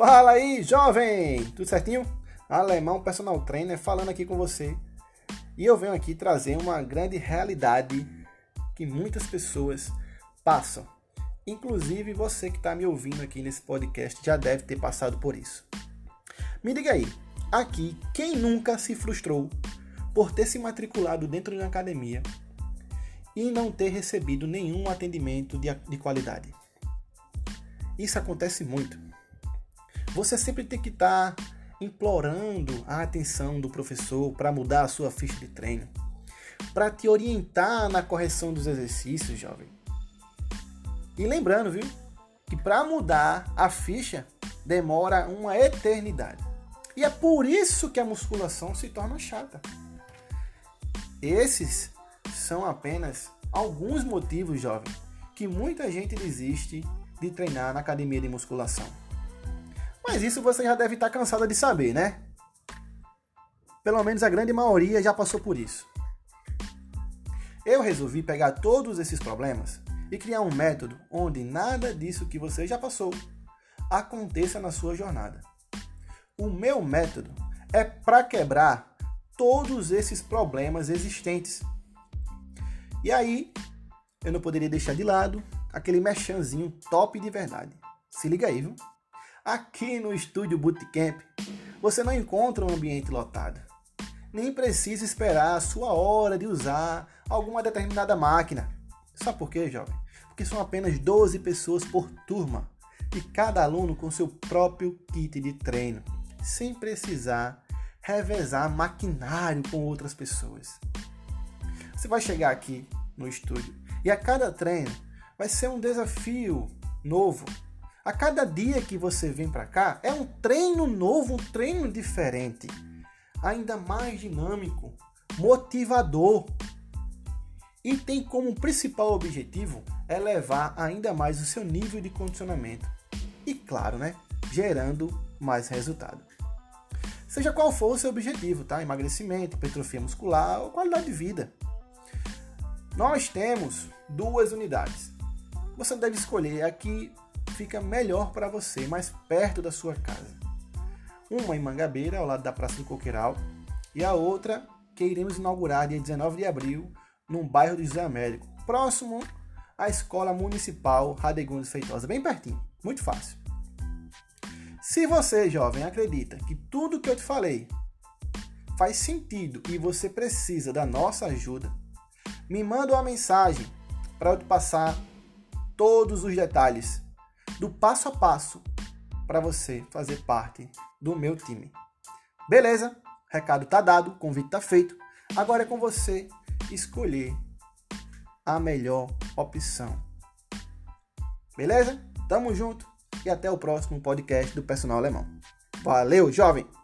Fala aí, jovem! Tudo certinho? Alemão Personal Trainer falando aqui com você. E eu venho aqui trazer uma grande realidade que muitas pessoas passam. Inclusive você que está me ouvindo aqui nesse podcast já deve ter passado por isso. Me diga aí, aqui quem nunca se frustrou por ter se matriculado dentro de uma academia e não ter recebido nenhum atendimento de, de qualidade? Isso acontece muito. Você sempre tem que estar tá implorando a atenção do professor para mudar a sua ficha de treino, para te orientar na correção dos exercícios, jovem. E lembrando, viu, que para mudar a ficha demora uma eternidade. E é por isso que a musculação se torna chata. Esses são apenas alguns motivos, jovem, que muita gente desiste de treinar na academia de musculação. Mas isso você já deve estar cansada de saber, né? Pelo menos a grande maioria já passou por isso. Eu resolvi pegar todos esses problemas e criar um método onde nada disso que você já passou aconteça na sua jornada. O meu método é para quebrar todos esses problemas existentes. E aí, eu não poderia deixar de lado aquele mechanzinho top de verdade. Se liga aí, viu? Aqui no estúdio Bootcamp, você não encontra um ambiente lotado. Nem precisa esperar a sua hora de usar alguma determinada máquina. Sabe por quê, jovem? Porque são apenas 12 pessoas por turma e cada aluno com seu próprio kit de treino, sem precisar revezar maquinário com outras pessoas. Você vai chegar aqui no estúdio e a cada treino vai ser um desafio novo. A cada dia que você vem para cá é um treino novo, um treino diferente, ainda mais dinâmico, motivador. E tem como principal objetivo elevar ainda mais o seu nível de condicionamento. E claro, né, gerando mais resultado. Seja qual for o seu objetivo, tá? Emagrecimento, hipertrofia muscular ou qualidade de vida. Nós temos duas unidades você deve escolher a que fica melhor para você, mais perto da sua casa. Uma em Mangabeira, ao lado da Praça do Coqueiral, e a outra que iremos inaugurar dia 19 de abril, num bairro de José Américo, próximo à Escola Municipal Radegundes Feitosa, bem pertinho, muito fácil. Se você, jovem, acredita que tudo que eu te falei faz sentido e você precisa da nossa ajuda, me manda uma mensagem para eu te passar todos os detalhes do passo a passo para você fazer parte do meu time. Beleza? Recado tá dado, convite tá feito. Agora é com você escolher a melhor opção. Beleza? Tamo junto e até o próximo podcast do Personal Alemão. Valeu, jovem!